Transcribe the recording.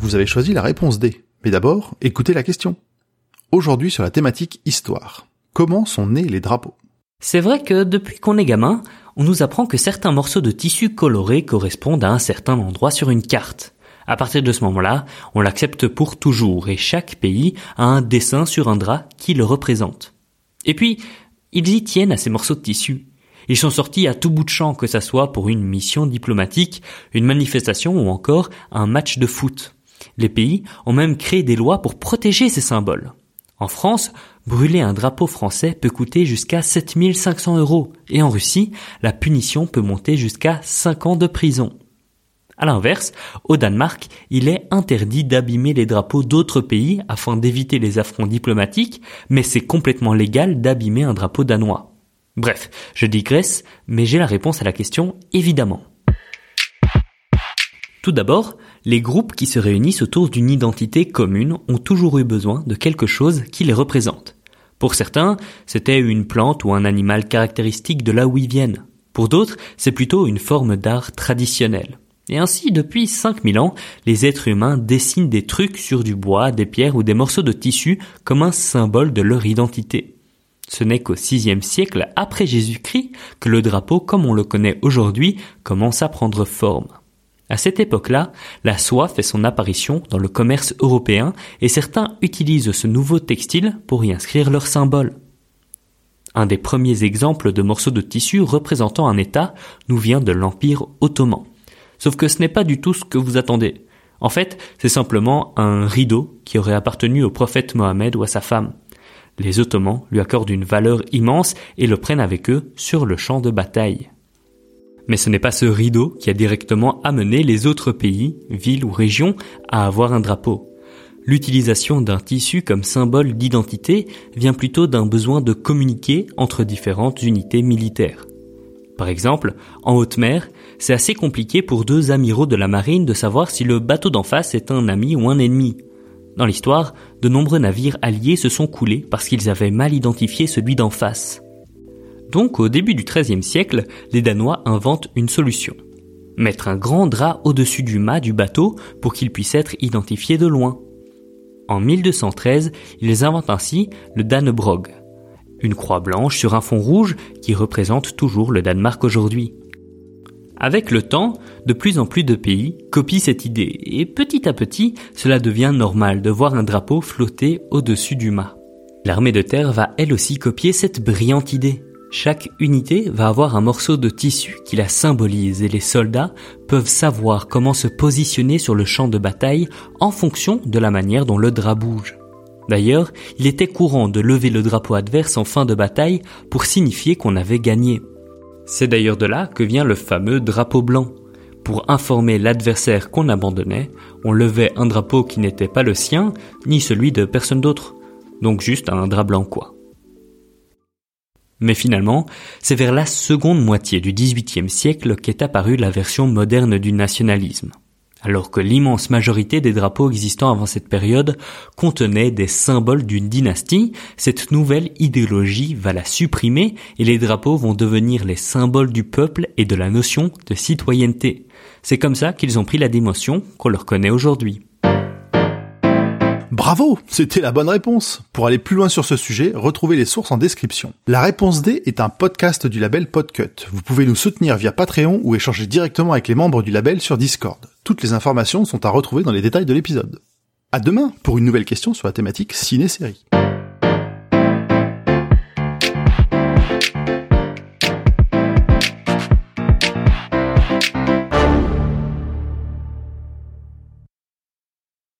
vous avez choisi la réponse D. Mais d'abord, écoutez la question. Aujourd'hui sur la thématique histoire. Comment sont nés les drapeaux? C'est vrai que depuis qu'on est gamin, on nous apprend que certains morceaux de tissu coloré correspondent à un certain endroit sur une carte. À partir de ce moment-là, on l'accepte pour toujours et chaque pays a un dessin sur un drap qui le représente. Et puis, ils y tiennent à ces morceaux de tissu. Ils sont sortis à tout bout de champ, que ça soit pour une mission diplomatique, une manifestation ou encore un match de foot. Les pays ont même créé des lois pour protéger ces symboles. En France, brûler un drapeau français peut coûter jusqu'à 7500 euros et en Russie, la punition peut monter jusqu'à 5 ans de prison. À l'inverse, au Danemark, il est interdit d'abîmer les drapeaux d'autres pays afin d'éviter les affronts diplomatiques, mais c'est complètement légal d'abîmer un drapeau danois. Bref, je digresse, mais j'ai la réponse à la question évidemment. Tout d'abord, les groupes qui se réunissent autour d'une identité commune ont toujours eu besoin de quelque chose qui les représente. Pour certains, c'était une plante ou un animal caractéristique de là où ils viennent. Pour d'autres, c'est plutôt une forme d'art traditionnel. Et ainsi, depuis 5000 ans, les êtres humains dessinent des trucs sur du bois, des pierres ou des morceaux de tissu comme un symbole de leur identité. Ce n'est qu'au VIe siècle après Jésus-Christ que le drapeau, comme on le connaît aujourd'hui, commence à prendre forme. À cette époque-là, la soie fait son apparition dans le commerce européen et certains utilisent ce nouveau textile pour y inscrire leur symbole. Un des premiers exemples de morceaux de tissu représentant un État nous vient de l'Empire ottoman. Sauf que ce n'est pas du tout ce que vous attendez. En fait, c'est simplement un rideau qui aurait appartenu au prophète Mohammed ou à sa femme. Les Ottomans lui accordent une valeur immense et le prennent avec eux sur le champ de bataille. Mais ce n'est pas ce rideau qui a directement amené les autres pays, villes ou régions à avoir un drapeau. L'utilisation d'un tissu comme symbole d'identité vient plutôt d'un besoin de communiquer entre différentes unités militaires. Par exemple, en haute mer, c'est assez compliqué pour deux amiraux de la marine de savoir si le bateau d'en face est un ami ou un ennemi. Dans l'histoire, de nombreux navires alliés se sont coulés parce qu'ils avaient mal identifié celui d'en face. Donc au début du XIIIe siècle, les Danois inventent une solution. Mettre un grand drap au-dessus du mât du bateau pour qu'il puisse être identifié de loin. En 1213, ils inventent ainsi le Danebrog, une croix blanche sur un fond rouge qui représente toujours le Danemark aujourd'hui. Avec le temps, de plus en plus de pays copient cette idée et petit à petit, cela devient normal de voir un drapeau flotter au-dessus du mât. L'armée de terre va elle aussi copier cette brillante idée. Chaque unité va avoir un morceau de tissu qui la symbolise et les soldats peuvent savoir comment se positionner sur le champ de bataille en fonction de la manière dont le drap bouge. D'ailleurs, il était courant de lever le drapeau adverse en fin de bataille pour signifier qu'on avait gagné. C'est d'ailleurs de là que vient le fameux drapeau blanc. Pour informer l'adversaire qu'on abandonnait, on levait un drapeau qui n'était pas le sien, ni celui de personne d'autre. Donc juste un drap blanc quoi. Mais finalement, c'est vers la seconde moitié du XVIIIe siècle qu'est apparue la version moderne du nationalisme. Alors que l'immense majorité des drapeaux existants avant cette période contenaient des symboles d'une dynastie, cette nouvelle idéologie va la supprimer et les drapeaux vont devenir les symboles du peuple et de la notion de citoyenneté. C'est comme ça qu'ils ont pris la démotion qu'on leur connaît aujourd'hui. Bravo, c'était la bonne réponse. Pour aller plus loin sur ce sujet, retrouvez les sources en description. La réponse D est un podcast du label Podcut. Vous pouvez nous soutenir via Patreon ou échanger directement avec les membres du label sur Discord. Toutes les informations sont à retrouver dans les détails de l'épisode. À demain pour une nouvelle question sur la thématique ciné-série.